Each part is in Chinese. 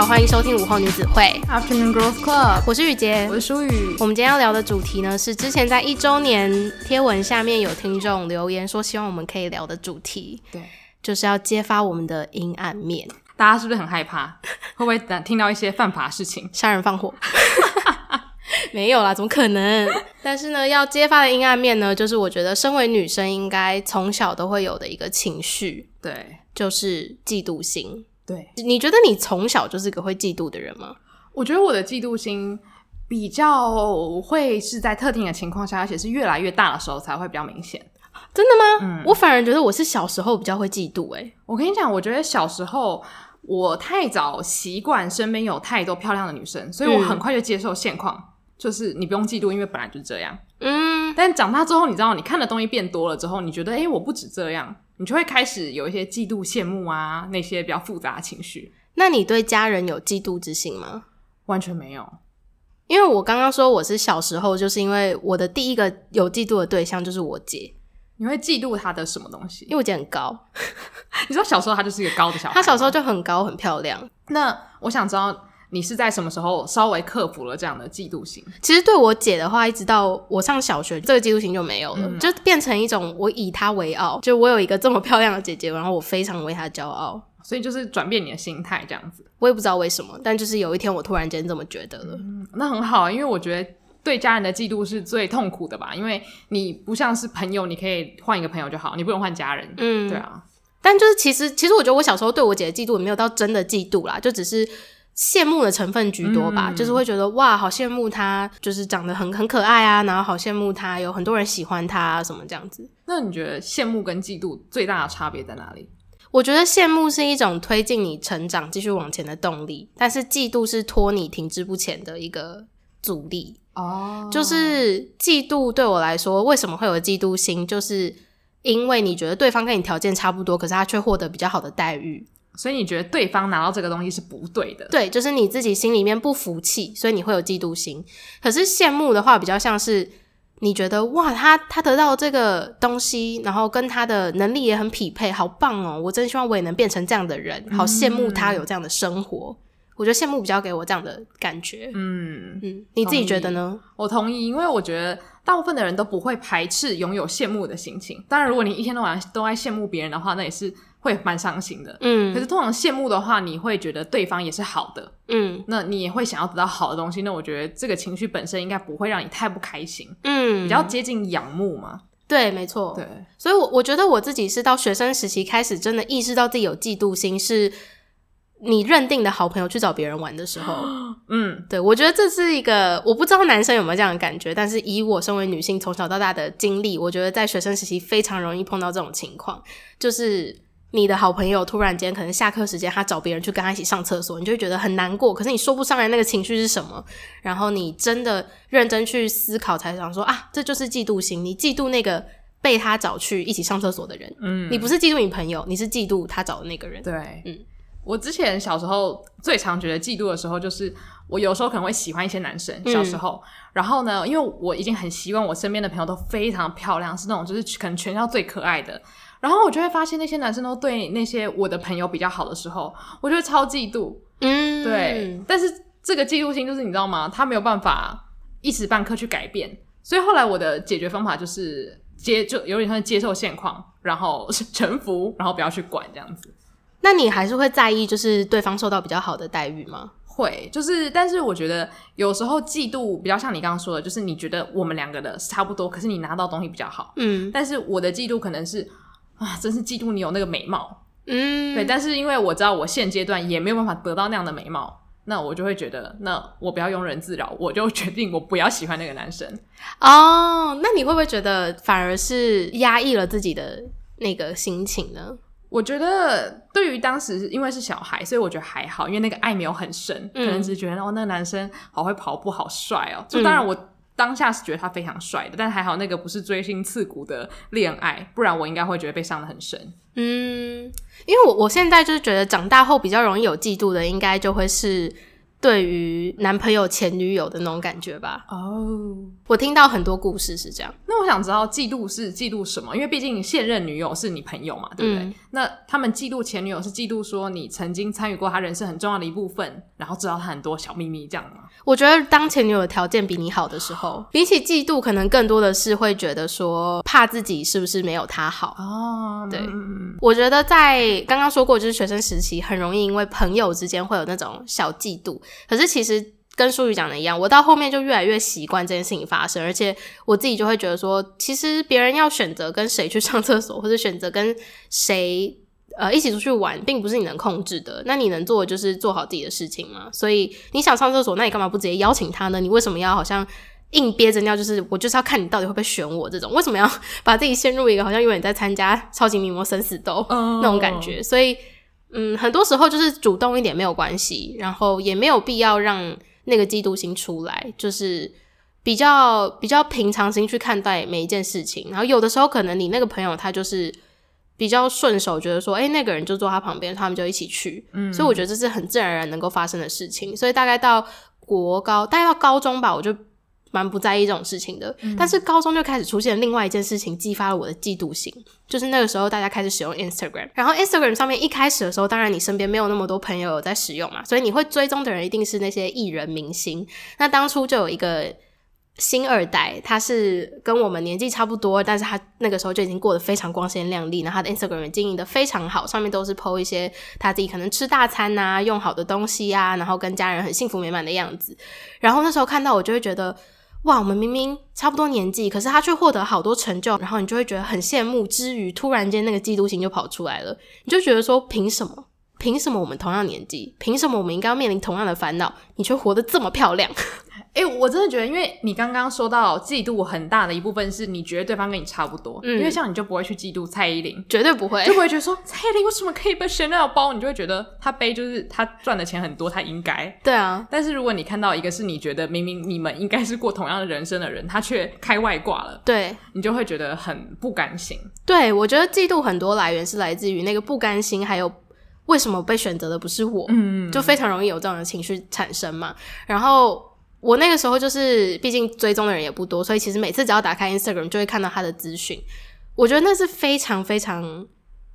好，欢迎收听午后女子会 Afternoon Girls Club，我是雨洁，我是舒雨。我们今天要聊的主题呢，是之前在一周年贴文下面有听众留言说，希望我们可以聊的主题，对，就是要揭发我们的阴暗面。大家是不是很害怕？会不会听到一些犯法的事情，杀人放火？没有啦，怎么可能？但是呢，要揭发的阴暗面呢，就是我觉得身为女生应该从小都会有的一个情绪，对，就是嫉妒心。对，你觉得你从小就是个会嫉妒的人吗？我觉得我的嫉妒心比较会是在特定的情况下，而且是越来越大的时候才会比较明显。真的吗？嗯，我反而觉得我是小时候比较会嫉妒。欸。诶，我跟你讲，我觉得小时候我太早习惯身边有太多漂亮的女生，所以我很快就接受现况，嗯、就是你不用嫉妒，因为本来就是这样。嗯，但长大之后，你知道，你看的东西变多了之后，你觉得，诶，我不止这样。你就会开始有一些嫉妒、羡慕啊，那些比较复杂的情绪。那你对家人有嫉妒之心吗？完全没有，因为我刚刚说我是小时候，就是因为我的第一个有嫉妒的对象就是我姐。你会嫉妒她的什么东西？因为我姐很高。你说小时候她就是一个高的小孩，她小时候就很高很漂亮。那我想知道。你是在什么时候稍微克服了这样的嫉妒心？其实对我姐的话，一直到我上小学，这个嫉妒心就没有了，嗯、就变成一种我以她为傲，就我有一个这么漂亮的姐姐，然后我非常为她骄傲，所以就是转变你的心态这样子。我也不知道为什么，但就是有一天我突然间这么觉得了。嗯、那很好，因为我觉得对家人的嫉妒是最痛苦的吧，因为你不像是朋友，你可以换一个朋友就好，你不用换家人。嗯，对啊。但就是其实，其实我觉得我小时候对我姐的嫉妒也没有到真的嫉妒啦，就只是。羡慕的成分居多吧，嗯、就是会觉得哇，好羡慕他，就是长得很很可爱啊，然后好羡慕他，有很多人喜欢他啊，什么这样子。那你觉得羡慕跟嫉妒最大的差别在哪里？我觉得羡慕是一种推进你成长、继续往前的动力，但是嫉妒是拖你停滞不前的一个阻力。哦，就是嫉妒对我来说，为什么会有嫉妒心？就是因为你觉得对方跟你条件差不多，可是他却获得比较好的待遇。所以你觉得对方拿到这个东西是不对的？对，就是你自己心里面不服气，所以你会有嫉妒心。可是羡慕的话，比较像是你觉得哇，他他得到这个东西，然后跟他的能力也很匹配，好棒哦！我真希望我也能变成这样的人，好羡慕他有这样的生活。嗯、我觉得羡慕比较给我这样的感觉。嗯嗯，你自己觉得呢？我同意，因为我觉得大部分的人都不会排斥拥有羡慕的心情。当然，如果你一天到晚都爱羡慕别人的话，那也是。会蛮伤心的，嗯。可是通常羡慕的话，你会觉得对方也是好的，嗯。那你也会想要得到好的东西，那我觉得这个情绪本身应该不会让你太不开心，嗯。比较接近仰慕嘛，对，没错，对。所以我，我我觉得我自己是到学生时期开始，真的意识到自己有嫉妒心，是你认定的好朋友去找别人玩的时候，嗯，对。我觉得这是一个，我不知道男生有没有这样的感觉，但是以我身为女性从小到大的经历，我觉得在学生时期非常容易碰到这种情况，就是。你的好朋友突然间可能下课时间，他找别人去跟他一起上厕所，你就会觉得很难过。可是你说不上来那个情绪是什么，然后你真的认真去思考，才想说啊，这就是嫉妒心。你嫉妒那个被他找去一起上厕所的人，嗯，你不是嫉妒你朋友，你是嫉妒他找的那个人。对，嗯，我之前小时候最常觉得嫉妒的时候，就是我有时候可能会喜欢一些男生，小时候，嗯、然后呢，因为我已经很习惯我身边的朋友都非常漂亮，是那种就是可能全校最可爱的。然后我就会发现那些男生都对那些我的朋友比较好的时候，我就会超嫉妒。嗯，对。但是这个嫉妒心就是你知道吗？他没有办法一时半刻去改变。所以后来我的解决方法就是接，就有点像接受现况，然后 臣服，然后不要去管这样子。那你还是会在意就是对方受到比较好的待遇吗？会，就是但是我觉得有时候嫉妒比较像你刚刚说的，就是你觉得我们两个的差不多，可是你拿到东西比较好。嗯，但是我的嫉妒可能是。啊，真是嫉妒你有那个美貌，嗯，对，但是因为我知道我现阶段也没有办法得到那样的美貌，那我就会觉得，那我不要庸人自扰，我就决定我不要喜欢那个男生。哦，那你会不会觉得反而是压抑了自己的那个心情呢？我觉得对于当时因为是小孩，所以我觉得还好，因为那个爱没有很深，嗯、可能只是觉得哦，那个男生好会跑步，好帅哦。就当然我。嗯当下是觉得他非常帅的，但还好那个不是锥心刺骨的恋爱，不然我应该会觉得被伤的很深。嗯，因为我我现在就是觉得长大后比较容易有嫉妒的，应该就会是对于男朋友前女友的那种感觉吧。哦，我听到很多故事是这样。那那我想知道嫉妒是嫉妒什么？因为毕竟现任女友是你朋友嘛，对不对？嗯、那他们嫉妒前女友是嫉妒说你曾经参与过她人生很重要的一部分，然后知道她很多小秘密这样吗？我觉得当前女友的条件比你好的时候，比起嫉妒，可能更多的是会觉得说怕自己是不是没有她好哦。对，嗯、我觉得在刚刚说过，就是学生时期很容易因为朋友之间会有那种小嫉妒，可是其实。跟淑宇讲的一样，我到后面就越来越习惯这件事情发生，而且我自己就会觉得说，其实别人要选择跟谁去上厕所，或者选择跟谁呃一起出去玩，并不是你能控制的。那你能做的就是做好自己的事情嘛。所以你想上厕所，那你干嘛不直接邀请他呢？你为什么要好像硬憋着尿？就是我就是要看你到底会不会选我这种？为什么要 把自己陷入一个好像永远在参加超级名模生死斗那种感觉？所以嗯，很多时候就是主动一点没有关系，然后也没有必要让。那个嫉妒心出来，就是比较比较平常心去看待每一件事情。然后有的时候，可能你那个朋友他就是比较顺手，觉得说，哎、欸，那个人就坐他旁边，他们就一起去。嗯，所以我觉得这是很自然而然能够发生的事情。所以大概到国高，大概到高中吧，我就。蛮不在意这种事情的，嗯、但是高中就开始出现另外一件事情，激发了我的嫉妒心。就是那个时候，大家开始使用 Instagram，然后 Instagram 上面一开始的时候，当然你身边没有那么多朋友有在使用嘛，所以你会追踪的人一定是那些艺人明星。那当初就有一个新二代，他是跟我们年纪差不多，但是他那个时候就已经过得非常光鲜亮丽，然后他的 Instagram 也经营的非常好，上面都是 po 一些他自己可能吃大餐啊、用好的东西啊，然后跟家人很幸福美满的样子。然后那时候看到，我就会觉得。哇，我们明明差不多年纪，可是他却获得好多成就，然后你就会觉得很羡慕。之余，突然间那个嫉妒心就跑出来了，你就觉得说，凭什么？凭什么我们同样年纪？凭什么我们应该要面临同样的烦恼？你却活得这么漂亮？哎、欸，我真的觉得，因为你刚刚说到嫉妒很大的一部分是你觉得对方跟你差不多，嗯，因为像你就不会去嫉妒蔡依林，绝对不会，就不会觉得说蔡依林为什么可以背 Chanel 包，你就会觉得她背就是她赚的钱很多，她应该。对啊，但是如果你看到一个是你觉得明明你们应该是过同样的人生的人，他却开外挂了，对，你就会觉得很不甘心。对，我觉得嫉妒很多来源是来自于那个不甘心，还有为什么被选择的不是我，嗯，就非常容易有这样的情绪产生嘛，然后。我那个时候就是，毕竟追踪的人也不多，所以其实每次只要打开 Instagram 就会看到他的资讯。我觉得那是非常非常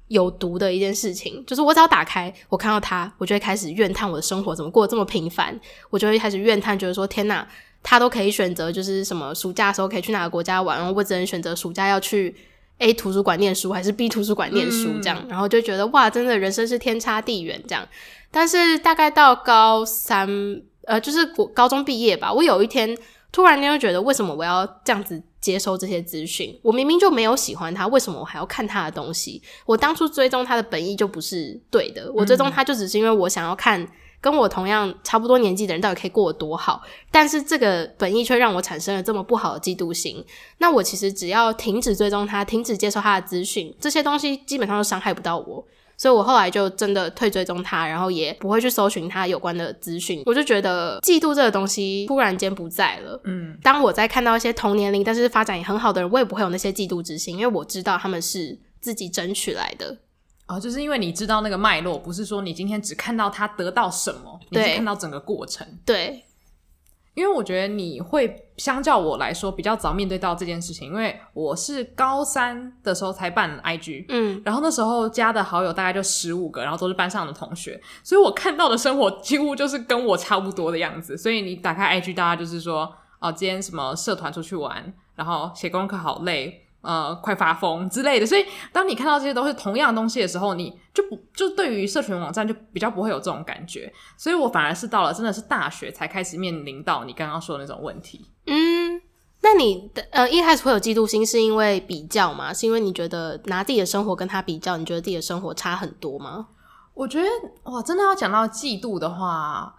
有毒的一件事情。就是我只要打开，我看到他，我就会开始怨叹我的生活怎么过得这么平凡。我就会开始怨叹，觉得说天哪，他都可以选择就是什么暑假的时候可以去哪个国家玩，然后我只能选择暑假要去 A 图书馆念书还是 B 图书馆念书这样，嗯、然后就觉得哇，真的人生是天差地远这样。但是大概到高三。呃，就是我高中毕业吧。我有一天突然间就觉得，为什么我要这样子接收这些资讯？我明明就没有喜欢他，为什么我还要看他的东西？我当初追踪他的本意就不是对的。我追踪他就只是因为我想要看跟我同样差不多年纪的人到底可以过得多好。但是这个本意却让我产生了这么不好的嫉妒心。那我其实只要停止追踪他，停止接受他的资讯，这些东西基本上都伤害不到我。所以我后来就真的退追踪他，然后也不会去搜寻他有关的资讯。我就觉得嫉妒这个东西突然间不在了。嗯，当我在看到一些同年龄但是发展也很好的人，我也不会有那些嫉妒之心，因为我知道他们是自己争取来的。哦，就是因为你知道那个脉络，不是说你今天只看到他得到什么，你是看到整个过程。对。因为我觉得你会相较我来说比较早面对到这件事情，因为我是高三的时候才办 IG，嗯，然后那时候加的好友大概就十五个，然后都是班上的同学，所以我看到的生活几乎就是跟我差不多的样子。所以你打开 IG，大家就是说，哦，今天什么社团出去玩，然后写功课好累。呃，快发疯之类的，所以当你看到这些都是同样的东西的时候，你就不就对于社群网站就比较不会有这种感觉，所以我反而是到了真的是大学才开始面临到你刚刚说的那种问题。嗯，那你的呃一开始会有嫉妒心，是因为比较吗？是因为你觉得拿自己的生活跟他比较，你觉得自己的生活差很多吗？我觉得哇，真的要讲到嫉妒的话。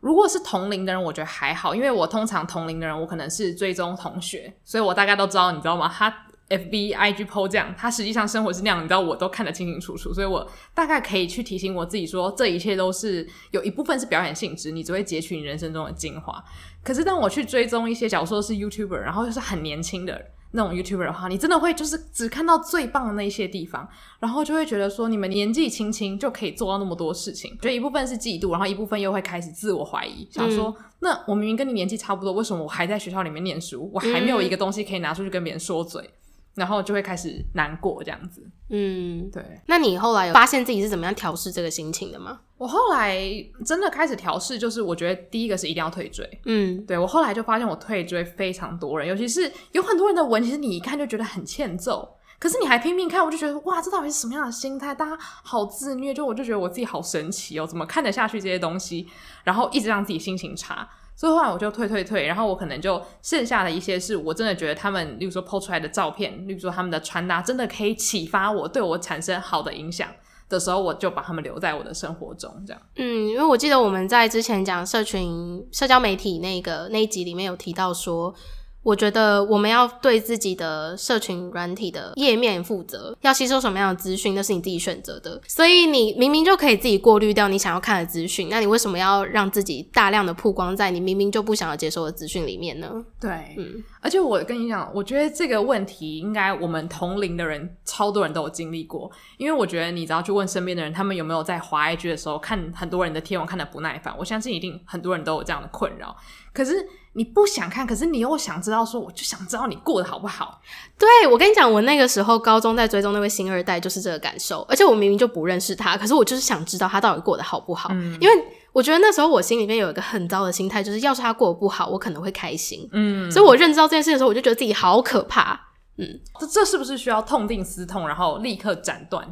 如果是同龄的人，我觉得还好，因为我通常同龄的人，我可能是追踪同学，所以我大概都知道，你知道吗？他 FB IG po 这样，他实际上生活是那样，你知道，我都看得清清楚楚，所以我大概可以去提醒我自己说，这一切都是有一部分是表演性质，你只会截取你人生中的精华。可是当我去追踪一些，假如说是 YouTuber，然后又是很年轻的那种 YouTuber 的话，你真的会就是只看到最棒的那些地方，然后就会觉得说你们年纪轻轻就可以做到那么多事情，觉得一部分是嫉妒，然后一部分又会开始自我怀疑，想说、嗯、那我明明跟你年纪差不多，为什么我还在学校里面念书，我还没有一个东西可以拿出去跟别人说嘴？嗯然后就会开始难过，这样子。嗯，对。那你后来有发现自己是怎么样调试这个心情的吗？我后来真的开始调试，就是我觉得第一个是一定要退追。嗯，对，我后来就发现我退追非常多人，尤其是有很多人的文，其实你一看就觉得很欠揍，可是你还拼命看，我就觉得哇，这到底是什么样的心态？大家好自虐，就我就觉得我自己好神奇哦，怎么看得下去这些东西？然后一直让自己心情差。所以后来我就退退退，然后我可能就剩下的一些是我真的觉得他们，例如说抛出来的照片，例如说他们的穿搭真的可以启发我，对我产生好的影响的时候，我就把他们留在我的生活中，这样。嗯，因为我记得我们在之前讲社群社交媒体那个那一集里面有提到说。我觉得我们要对自己的社群软体的页面负责，要吸收什么样的资讯，那是你自己选择的。所以你明明就可以自己过滤掉你想要看的资讯，那你为什么要让自己大量的曝光在你明明就不想要接受的资讯里面呢？对，嗯，而且我跟你讲，我觉得这个问题应该我们同龄的人超多人都有经历过，因为我觉得你只要去问身边的人，他们有没有在滑 IG 的时候看很多人的贴文看的不耐烦，我相信一定很多人都有这样的困扰。可是。你不想看，可是你又想知道，说我就想知道你过得好不好。对，我跟你讲，我那个时候高中在追踪那位星二代，就是这个感受。而且我明明就不认识他，可是我就是想知道他到底过得好不好。嗯，因为我觉得那时候我心里面有一个很糟的心态，就是要是他过得不好，我可能会开心。嗯，所以我认知到这件事的时候，我就觉得自己好可怕。嗯，这这是不是需要痛定思痛，然后立刻斩断？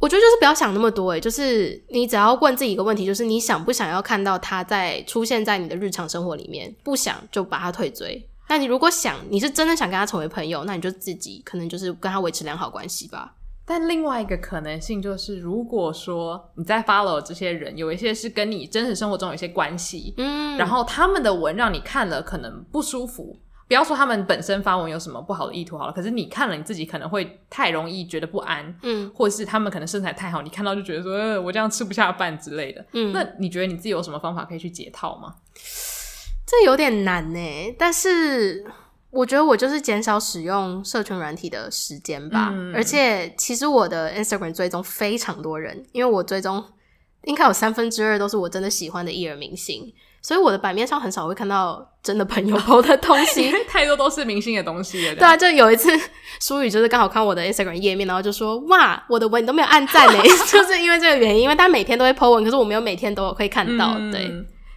我觉得就是不要想那么多，诶，就是你只要问自己一个问题，就是你想不想要看到他在出现在你的日常生活里面？不想就把他退追。那你如果想，你是真的想跟他成为朋友，那你就自己可能就是跟他维持良好关系吧。但另外一个可能性就是，如果说你在 follow 这些人，有一些是跟你真实生活中有一些关系，嗯，然后他们的文让你看了可能不舒服。不要说他们本身发文有什么不好的意图好了，可是你看了你自己可能会太容易觉得不安，嗯，或者是他们可能身材太好，你看到就觉得说，呃，我这样吃不下饭之类的，嗯，那你觉得你自己有什么方法可以去解套吗？这有点难呢，但是我觉得我就是减少使用社群软体的时间吧，嗯，而且其实我的 Instagram 追踪非常多人，因为我追踪应该有三分之二都是我真的喜欢的艺人明星。所以我的版面上很少会看到真的朋友 po 的东西，太多都是明星的东西了。对啊，就有一次舒宇就是刚好看我的 Instagram 页面，然后就说：“哇，我的文你都没有按赞嘞！” 就是因为这个原因，因为他每天都会 po 文，可是我没有每天都会看到。嗯、对。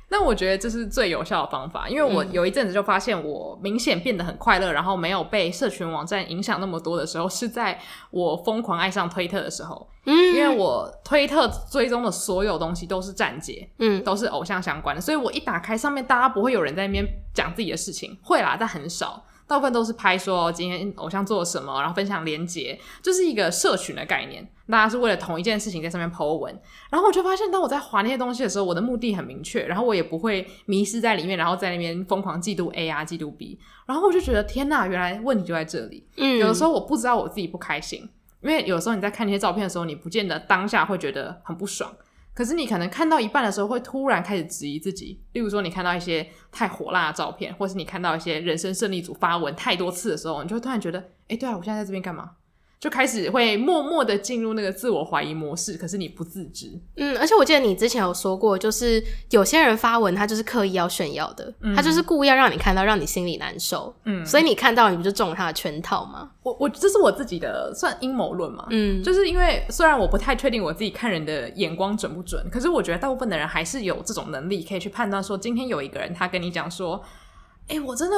那我觉得这是最有效的方法，因为我有一阵子就发现我明显变得很快乐，然后没有被社群网站影响那么多的时候，是在我疯狂爱上推特的时候。嗯，因为我推特追踪的所有东西都是站姐，嗯，都是偶像相关的，所以我一打开上面，大家不会有人在那边讲自己的事情，会啦，但很少。大部分都是拍说今天偶像做了什么，然后分享连接，就是一个社群的概念。大家是为了同一件事情在上面 po 文，然后我就发现，当我在划那些东西的时候，我的目的很明确，然后我也不会迷失在里面，然后在那边疯狂嫉妒 A 啊，嫉妒 B。然后我就觉得天呐，原来问题就在这里。嗯，有的时候我不知道我自己不开心，因为有的时候你在看那些照片的时候，你不见得当下会觉得很不爽。可是你可能看到一半的时候，会突然开始质疑自己。例如说，你看到一些太火辣的照片，或是你看到一些人生胜利组发文太多次的时候，你就会突然觉得，哎，对啊，我现在在这边干嘛？就开始会默默的进入那个自我怀疑模式，可是你不自知。嗯，而且我记得你之前有说过，就是有些人发文，他就是刻意要炫耀的，嗯、他就是故意要让你看到，让你心里难受。嗯，所以你看到，你不就中了他的圈套吗？我我这是我自己的算阴谋论嘛。嗯，就是因为虽然我不太确定我自己看人的眼光准不准，可是我觉得大部分的人还是有这种能力，可以去判断说，今天有一个人他跟你讲说，哎、欸，我真的。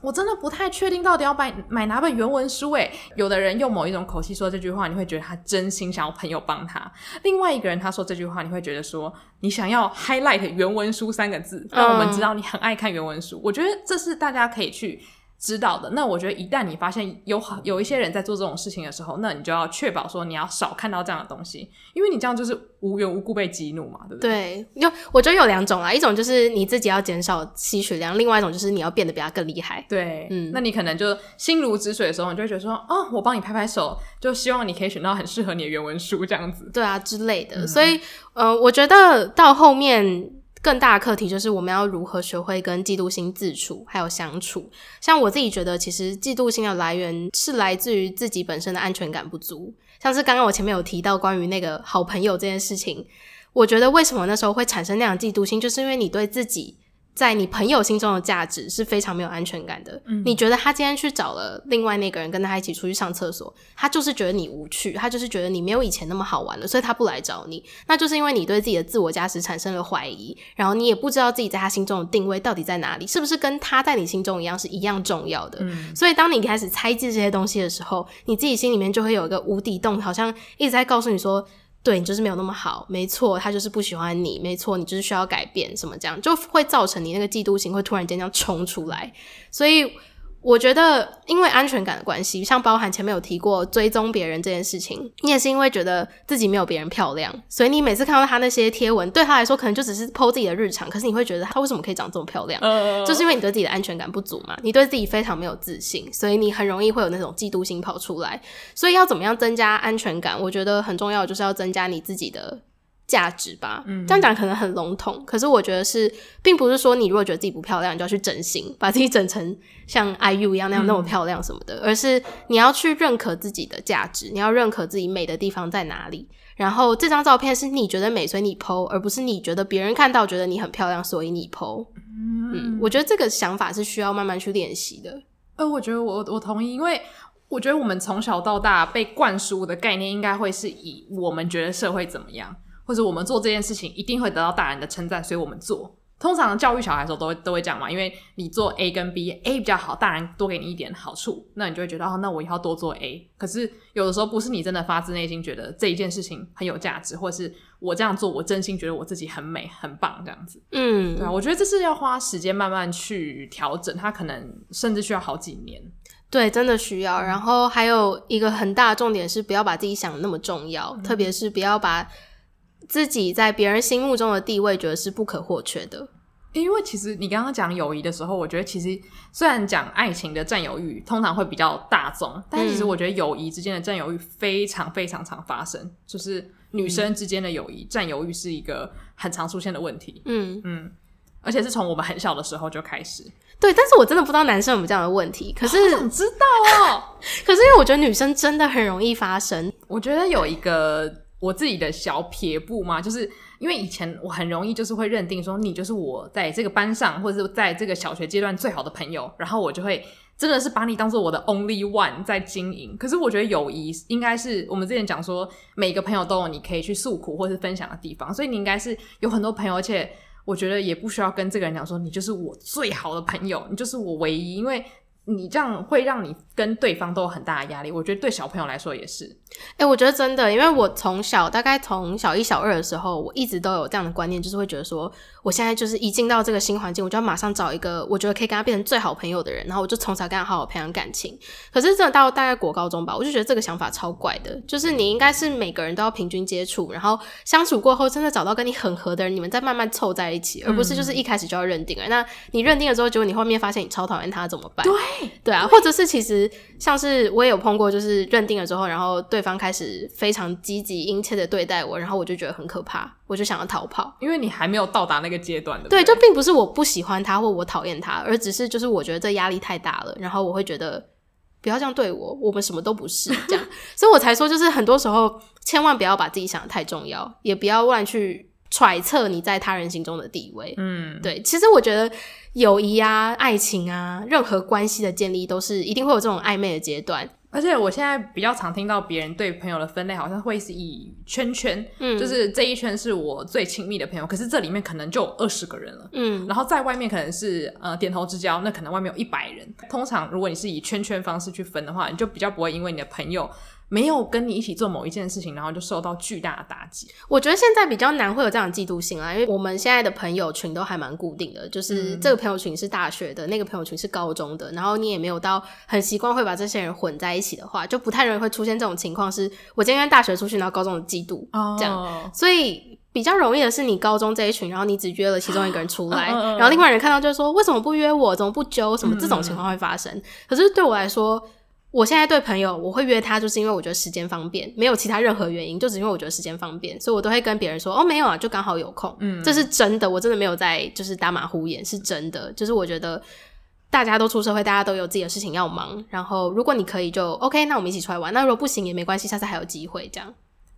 我真的不太确定到底要买买哪本原文书诶，有的人用某一种口气说这句话，你会觉得他真心想要朋友帮他；另外一个人他说这句话，你会觉得说你想要 highlight 原文书三个字，让我们知道你很爱看原文书。我觉得这是大家可以去。知道的，那我觉得一旦你发现有有一些人在做这种事情的时候，那你就要确保说你要少看到这样的东西，因为你这样就是无缘无故被激怒嘛，对不对？对，就我觉得有两种啊，一种就是你自己要减少吸取量，另外一种就是你要变得比他更厉害。对，嗯，那你可能就心如止水的时候，你就会觉得说，哦，我帮你拍拍手，就希望你可以选到很适合你的原文书这样子。对啊，之类的。嗯、所以，呃，我觉得到后面。更大的课题就是我们要如何学会跟嫉妒心自处，还有相处。像我自己觉得，其实嫉妒心的来源是来自于自己本身的安全感不足。像是刚刚我前面有提到关于那个好朋友这件事情，我觉得为什么那时候会产生那样嫉妒心，就是因为你对自己。在你朋友心中的价值是非常没有安全感的。嗯，你觉得他今天去找了另外那个人，跟他一起出去上厕所，他就是觉得你无趣，他就是觉得你没有以前那么好玩了，所以他不来找你。那就是因为你对自己的自我价值产生了怀疑，然后你也不知道自己在他心中的定位到底在哪里，是不是跟他在你心中一样是一样重要的？嗯，所以当你开始猜忌这些东西的时候，你自己心里面就会有一个无底洞，好像一直在告诉你说。对，你就是没有那么好，没错，他就是不喜欢你，没错，你就是需要改变，什么这样就会造成你那个嫉妒心会突然间这样冲出来，所以。我觉得，因为安全感的关系，像包含前面有提过追踪别人这件事情，你也是因为觉得自己没有别人漂亮，所以你每次看到他那些贴文，对他来说可能就只是 po 自己的日常，可是你会觉得他为什么可以长这么漂亮？嗯，就是因为你对自己的安全感不足嘛，你对自己非常没有自信，所以你很容易会有那种嫉妒心跑出来。所以要怎么样增加安全感？我觉得很重要，就是要增加你自己的。价值吧，嗯这样讲可能很笼统，可是我觉得是，并不是说你如果觉得自己不漂亮，你就要去整形，把自己整成像 IU 一样那样那么漂亮什么的，而是你要去认可自己的价值，你要认可自己美的地方在哪里。然后这张照片是你觉得美，所以你 po，而不是你觉得别人看到觉得你很漂亮，所以你 po。嗯，我觉得这个想法是需要慢慢去练习的。呃，我觉得我我同意，因为我觉得我们从小到大被灌输的概念，应该会是以我们觉得社会怎么样。或者我们做这件事情一定会得到大人的称赞，所以我们做。通常教育小孩的时候都会都会讲嘛，因为你做 A 跟 B，A 比较好，大人多给你一点好处，那你就会觉得哦，那我以后多做 A。可是有的时候不是你真的发自内心觉得这一件事情很有价值，或者是我这样做，我真心觉得我自己很美很棒这样子。嗯，对啊，我觉得这是要花时间慢慢去调整，它可能甚至需要好几年。对，真的需要。然后还有一个很大的重点是，不要把自己想的那么重要，嗯、特别是不要把。自己在别人心目中的地位，觉得是不可或缺的。因为其实你刚刚讲友谊的时候，我觉得其实虽然讲爱情的占有欲通常会比较大众，但其实我觉得友谊之间的占有欲非常非常常发生，就是女生之间的友谊占有欲是一个很常出现的问题。嗯嗯，而且是从我们很小的时候就开始。对，但是我真的不知道男生有没有这样的问题。可是我想知道哦。可是因为我觉得女生真的很容易发生。我觉得有一个。我自己的小撇步嘛，就是因为以前我很容易就是会认定说你就是我在这个班上或者是在这个小学阶段最好的朋友，然后我就会真的是把你当做我的 only one 在经营。可是我觉得友谊应该是我们之前讲说每个朋友都有你可以去诉苦或是分享的地方，所以你应该是有很多朋友，而且我觉得也不需要跟这个人讲说你就是我最好的朋友，你就是我唯一，因为你这样会让你跟对方都有很大的压力。我觉得对小朋友来说也是。哎、欸，我觉得真的，因为我从小大概从小一、小二的时候，我一直都有这样的观念，就是会觉得说，我现在就是一进到这个新环境，我就要马上找一个我觉得可以跟他变成最好朋友的人，然后我就从小跟他好好培养感情。可是真的到大概国高中吧，我就觉得这个想法超怪的，就是你应该是每个人都要平均接触，然后相处过后，真的找到跟你很合的人，你们再慢慢凑在一起，而不是就是一开始就要认定了。嗯、那你认定了之后，结果你后面发现你超讨厌他怎么办？对 对啊，或者是其实像是我也有碰过，就是认定了之后，然后对方开始。非常积极殷切的对待我，然后我就觉得很可怕，我就想要逃跑，因为你还没有到达那个阶段的。对，就并不是我不喜欢他或我讨厌他，而只是就是我觉得这压力太大了，然后我会觉得不要这样对我，我们什么都不是这样，所以我才说，就是很多时候千万不要把自己想的太重要，也不要乱去揣测你在他人心中的地位。嗯，对，其实我觉得友谊啊、爱情啊，任何关系的建立都是一定会有这种暧昧的阶段。而且我现在比较常听到别人对朋友的分类，好像会是以圈圈，嗯，就是这一圈是我最亲密的朋友，可是这里面可能就有二十个人了，嗯，然后在外面可能是呃点头之交，那可能外面有一百人。通常如果你是以圈圈方式去分的话，你就比较不会因为你的朋友。没有跟你一起做某一件事情，然后就受到巨大的打击。我觉得现在比较难会有这样的嫉妒心啊，因为我们现在的朋友群都还蛮固定的，就是这个朋友群是大学的，那个朋友群是高中的，然后你也没有到很习惯会把这些人混在一起的话，就不太容易会出现这种情况。是我今天大学出去，然后高中的嫉妒这样，oh. 所以比较容易的是你高中这一群，然后你只约了其中一个人出来，然后另外人看到就是说为什么不约我，怎么不揪，什么这种情况会发生。可是对我来说。我现在对朋友，我会约他，就是因为我觉得时间方便，没有其他任何原因，就只因为我觉得时间方便，所以我都会跟别人说，哦，没有啊，就刚好有空。嗯，这是真的，我真的没有在就是打马虎眼，是真的。就是我觉得大家都出社会，大家都有自己的事情要忙，然后如果你可以就 OK，那我们一起出来玩。那如果不行也没关系，下次还有机会这样。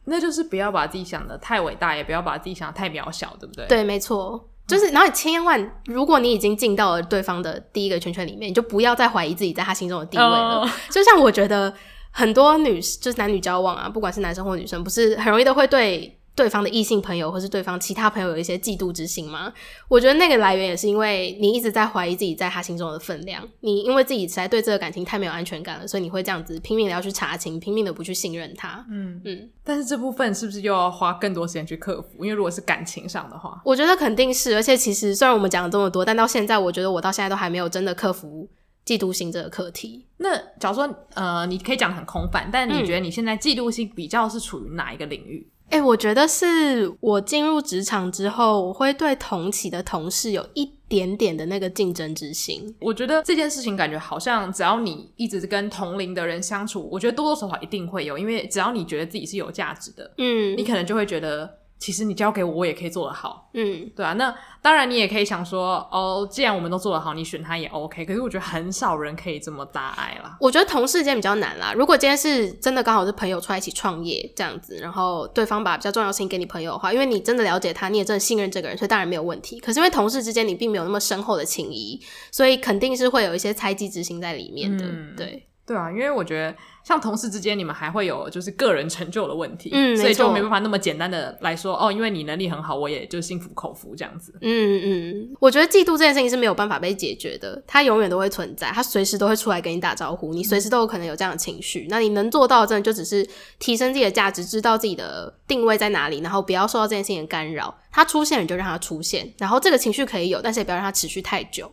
那就是不要把自己想的太伟大，也不要把自己想得太渺小，对不对？对，没错。就是，然后你千万，如果你已经进到了对方的第一个圈圈里面，你就不要再怀疑自己在他心中的地位了。Oh. 就像我觉得很多女，就是男女交往啊，不管是男生或女生，不是很容易都会对。对方的异性朋友或是对方其他朋友有一些嫉妒之心吗？我觉得那个来源也是因为你一直在怀疑自己在他心中的分量，你因为自己实在对这个感情太没有安全感了，所以你会这样子拼命的要去查情，拼命的不去信任他。嗯嗯。但是这部分是不是又要花更多时间去克服？因为如果是感情上的话，我觉得肯定是。而且其实虽然我们讲了这么多，但到现在我觉得我到现在都还没有真的克服嫉妒心这个课题。那假如说呃，你可以讲得很空泛，但你觉得你现在嫉妒心比较是处于哪一个领域？哎、欸，我觉得是我进入职场之后，我会对同期的同事有一点点的那个竞争之心。我觉得这件事情感觉好像，只要你一直跟同龄的人相处，我觉得多多少少一定会有，因为只要你觉得自己是有价值的，嗯，你可能就会觉得。其实你交给我，我也可以做得好，嗯，对啊。那当然，你也可以想说，哦，既然我们都做得好，你选他也 OK。可是我觉得很少人可以这么大爱啦。我觉得同事间比较难啦。如果今天是真的刚好是朋友出来一起创业这样子，然后对方把比较重要的事情给你朋友的话，因为你真的了解他，你也真的信任这个人，所以当然没有问题。可是因为同事之间你并没有那么深厚的情谊，所以肯定是会有一些猜忌之心在里面的，嗯、对。对啊，因为我觉得像同事之间，你们还会有就是个人成就的问题，嗯，所以就没办法那么简单的来说哦，因为你能力很好，我也就心服口服这样子。嗯嗯，我觉得嫉妒这件事情是没有办法被解决的，它永远都会存在，它随时都会出来跟你打招呼，你随时都有可能有这样的情绪。嗯、那你能做到的，真的就只是提升自己的价值，知道自己的定位在哪里，然后不要受到这件事情的干扰。它出现，你就让它出现，然后这个情绪可以有，但是也不要让它持续太久。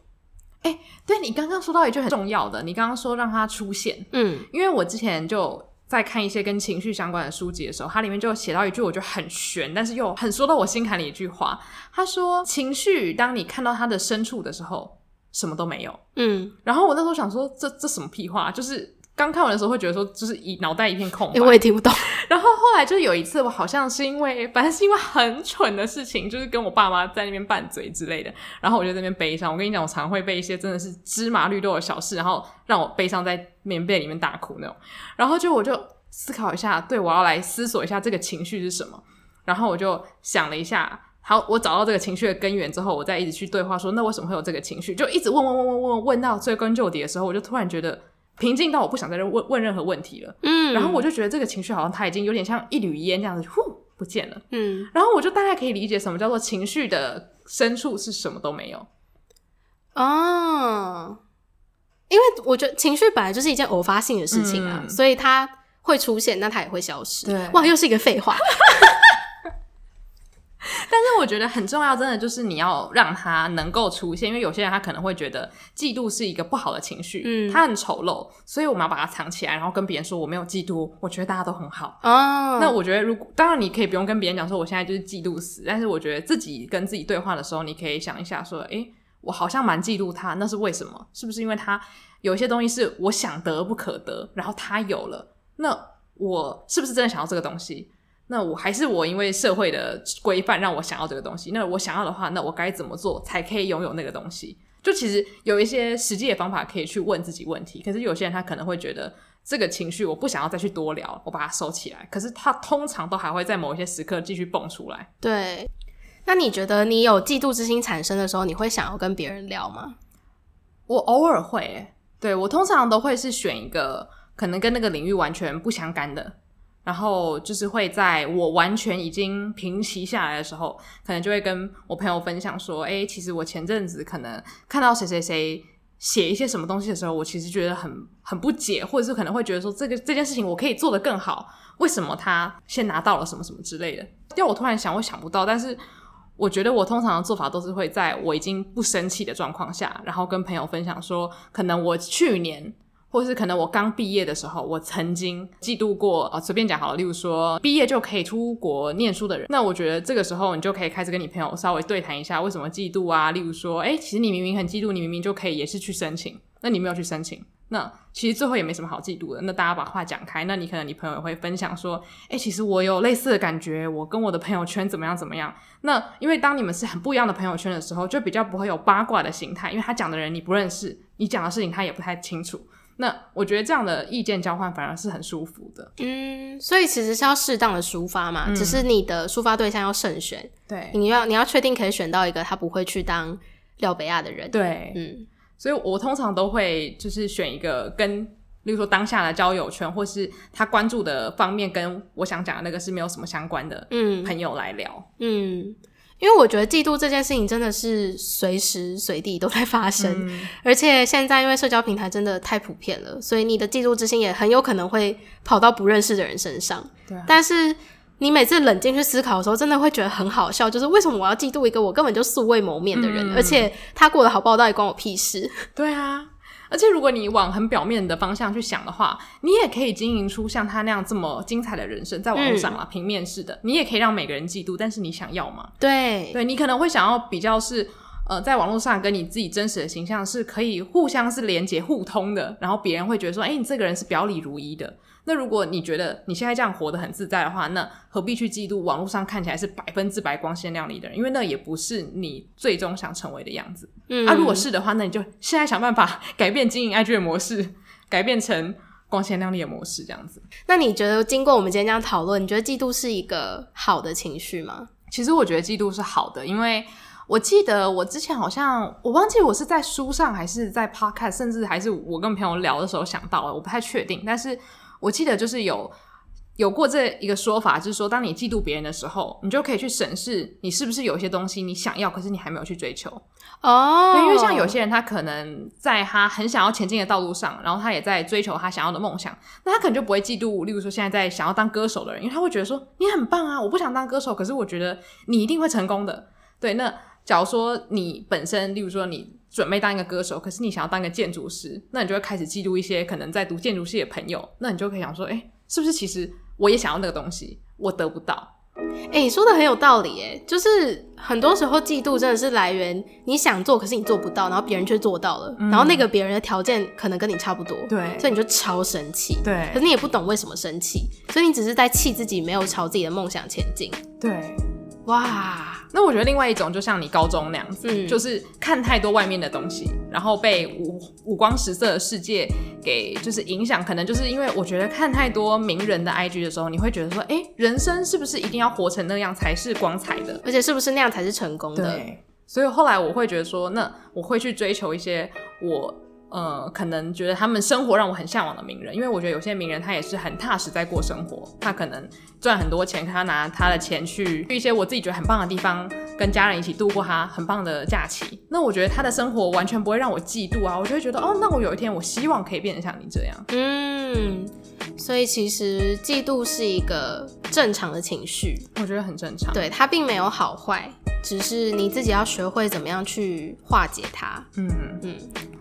哎，对，你刚刚说到一句很重要的，你刚刚说让它出现，嗯，因为我之前就在看一些跟情绪相关的书籍的时候，它里面就写到一句我觉得很悬，但是又很说到我心坎里一句话。他说，情绪当你看到它的深处的时候，什么都没有，嗯。然后我那时候想说，这这什么屁话，就是。刚看完的时候会觉得说，就是一脑袋一片空白，我也听不懂。然后后来就有一次，我好像是因为，反正是因为很蠢的事情，就是跟我爸妈在那边拌嘴之类的，然后我就在那边悲伤。我跟你讲，我常会被一些真的是芝麻绿豆的小事，然后让我悲伤在棉被里面大哭那种。然后就我就思考一下，对，我要来思索一下这个情绪是什么。然后我就想了一下，好，我找到这个情绪的根源之后，我再一直去对话说，那为什么会有这个情绪？就一直问问问问问问到追根究底的时候，我就突然觉得。平静到我不想再问问任何问题了，嗯，然后我就觉得这个情绪好像它已经有点像一缕烟这样子，呼不见了，嗯，然后我就大概可以理解什么叫做情绪的深处是什么都没有，哦，因为我觉得情绪本来就是一件偶发性的事情啊，嗯，所以它会出现，那它也会消失，对，哇，又是一个废话。但是我觉得很重要，真的就是你要让他能够出现，因为有些人他可能会觉得嫉妒是一个不好的情绪，嗯，他很丑陋，所以我们要把它藏起来，然后跟别人说我没有嫉妒，我觉得大家都很好。哦，那我觉得如果当然你可以不用跟别人讲说我现在就是嫉妒死，但是我觉得自己跟自己对话的时候，你可以想一下说，诶，我好像蛮嫉妒他，那是为什么？是不是因为他有一些东西是我想得不可得，然后他有了，那我是不是真的想要这个东西？那我还是我，因为社会的规范让我想要这个东西。那我想要的话，那我该怎么做才可以拥有那个东西？就其实有一些实际的方法可以去问自己问题。可是有些人他可能会觉得这个情绪我不想要再去多聊，我把它收起来。可是他通常都还会在某一些时刻继续蹦出来。对，那你觉得你有嫉妒之心产生的时候，你会想要跟别人聊吗？我偶尔会，对，我通常都会是选一个可能跟那个领域完全不相干的。然后就是会在我完全已经平息下来的时候，可能就会跟我朋友分享说：“诶，其实我前阵子可能看到谁谁谁写一些什么东西的时候，我其实觉得很很不解，或者是可能会觉得说这个这件事情我可以做得更好，为什么他先拿到了什么什么之类的？要我突然想，我想不到。但是我觉得我通常的做法都是会在我已经不生气的状况下，然后跟朋友分享说，可能我去年。”或是可能我刚毕业的时候，我曾经嫉妒过啊，随便讲好了，例如说毕业就可以出国念书的人，那我觉得这个时候你就可以开始跟你朋友稍微对谈一下，为什么嫉妒啊？例如说，诶，其实你明明很嫉妒，你明明就可以也是去申请，那你没有去申请，那其实最后也没什么好嫉妒的。那大家把话讲开，那你可能你朋友也会分享说，哎、欸，其实我有类似的感觉，我跟我的朋友圈怎么样怎么样。那因为当你们是很不一样的朋友圈的时候，就比较不会有八卦的心态，因为他讲的人你不认识，你讲的事情他也不太清楚。那我觉得这样的意见交换反而是很舒服的。嗯，所以其实是要适当的抒发嘛，嗯、只是你的抒发对象要慎选。对，你要你要确定可以选到一个他不会去当廖北亚的人。对，嗯。所以我通常都会就是选一个跟，例如说当下的交友圈，或是他关注的方面跟我想讲的那个是没有什么相关的，嗯，朋友来聊，嗯，因为我觉得嫉妒这件事情真的是随时随地都在发生，嗯，而且现在因为社交平台真的太普遍了，所以你的嫉妒之心也很有可能会跑到不认识的人身上，对，但是。你每次冷静去思考的时候，真的会觉得很好笑，就是为什么我要嫉妒一个我根本就素未谋面的人，嗯、而且他过得好不好，到底关我屁事？对啊，而且如果你往很表面的方向去想的话，你也可以经营出像他那样这么精彩的人生，在网络上啊，嗯、平面式的，你也可以让每个人嫉妒，但是你想要吗？对，对你可能会想要比较是。呃，在网络上跟你自己真实的形象是可以互相是连接互通的，然后别人会觉得说，哎、欸，你这个人是表里如一的。那如果你觉得你现在这样活得很自在的话，那何必去嫉妒网络上看起来是百分之百光鲜亮丽的人？因为那也不是你最终想成为的样子。嗯，啊，如果是的话，那你就现在想办法改变经营 IG 的模式，改变成光鲜亮丽的模式，这样子。那你觉得经过我们今天这样讨论，你觉得嫉妒是一个好的情绪吗？其实我觉得嫉妒是好的，因为。我记得我之前好像我忘记我是在书上还是在 podcast，甚至还是我跟朋友聊的时候想到了，我不太确定。但是我记得就是有有过这一个说法，就是说当你嫉妒别人的时候，你就可以去审视你是不是有些东西你想要，可是你还没有去追求。哦，对，因为像有些人他可能在他很想要前进的道路上，然后他也在追求他想要的梦想，那他可能就不会嫉妒。例如说现在在想要当歌手的人，因为他会觉得说你很棒啊，我不想当歌手，可是我觉得你一定会成功的。对，那。假如说你本身，例如说你准备当一个歌手，可是你想要当一个建筑师，那你就会开始嫉妒一些可能在读建筑系的朋友，那你就可以想说，诶，是不是其实我也想要那个东西，我得不到？诶，你说的很有道理，哎，就是很多时候嫉妒真的是来源你想做，可是你做不到，然后别人却做到了，嗯、然后那个别人的条件可能跟你差不多，对，所以你就超生气，对，可是你也不懂为什么生气，所以你只是在气自己没有朝自己的梦想前进，对。哇，那我觉得另外一种就像你高中那样子，嗯，就是看太多外面的东西，然后被五五光十色的世界给就是影响，可能就是因为我觉得看太多名人的 IG 的时候，你会觉得说，哎，人生是不是一定要活成那样才是光彩的？而且是不是那样才是成功的？对，所以后来我会觉得说，那我会去追求一些我。呃，可能觉得他们生活让我很向往的名人，因为我觉得有些名人他也是很踏实在过生活，他可能赚很多钱，他拿他的钱去去一些我自己觉得很棒的地方，跟家人一起度过他很棒的假期。那我觉得他的生活完全不会让我嫉妒啊，我就会觉得哦，那我有一天我希望可以变得像你这样。嗯，所以其实嫉妒是一个正常的情绪，我觉得很正常。对，它并没有好坏，只是你自己要学会怎么样去化解它。嗯嗯。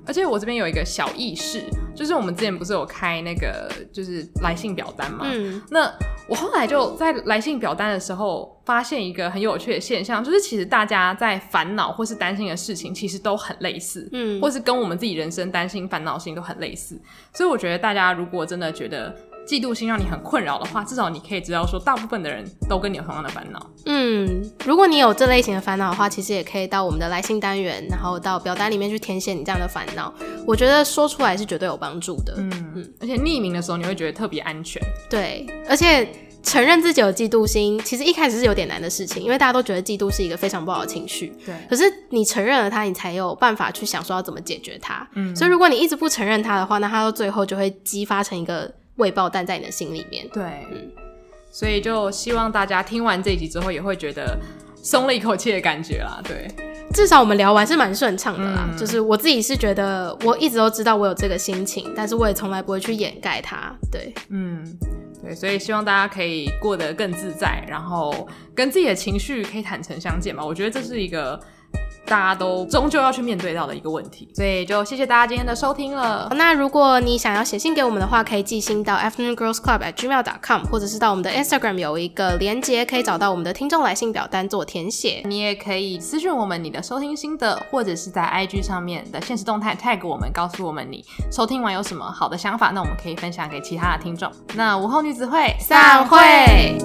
而且我这边有一个小意识，就是我们之前不是有开那个就是来信表单嘛？嗯，那我后来就在来信表单的时候发现一个很有趣的现象，就是其实大家在烦恼或是担心的事情，其实都很类似，嗯，或是跟我们自己人生担心烦恼性都很类似，所以我觉得大家如果真的觉得。嫉妒心让你很困扰的话，至少你可以知道说，大部分的人都跟你有同样的烦恼。嗯，如果你有这类型的烦恼的话，其实也可以到我们的来信单元，然后到表单里面去填写你这样的烦恼。我觉得说出来是绝对有帮助的。嗯嗯，而且匿名的时候你会觉得特别安全。对，而且承认自己有嫉妒心，其实一开始是有点难的事情，因为大家都觉得嫉妒是一个非常不好的情绪。对，可是你承认了它，你才有办法去想说要怎么解决它。嗯，所以如果你一直不承认它的话，那它到最后就会激发成一个。未爆弹在你的心里面，对，嗯，所以就希望大家听完这一集之后，也会觉得松了一口气的感觉啦。对，至少我们聊完是蛮顺畅的啦。嗯，就是我自己是觉得，我一直都知道我有这个心情，但是我也从来不会去掩盖它。对，嗯，对，所以希望大家可以过得更自在，然后跟自己的情绪可以坦诚相见嘛。我觉得这是一个。大家都终究要去面对到的一个问题。所以就谢谢大家今天的收听了。那如果你想要写信给我们的话，可以寄信到 afternoon girls club at gmail dot com，或者是到我们的 Instagram 有一个连接，可以找到我们的听众来信表单做填写。你也可以私讯我们你的收听心得，或者是在 IG 上面的现实动态 tag 我们，告诉我们你收听完有什么好的想法，那我们可以分享给其他的听众。那午后女子会散会。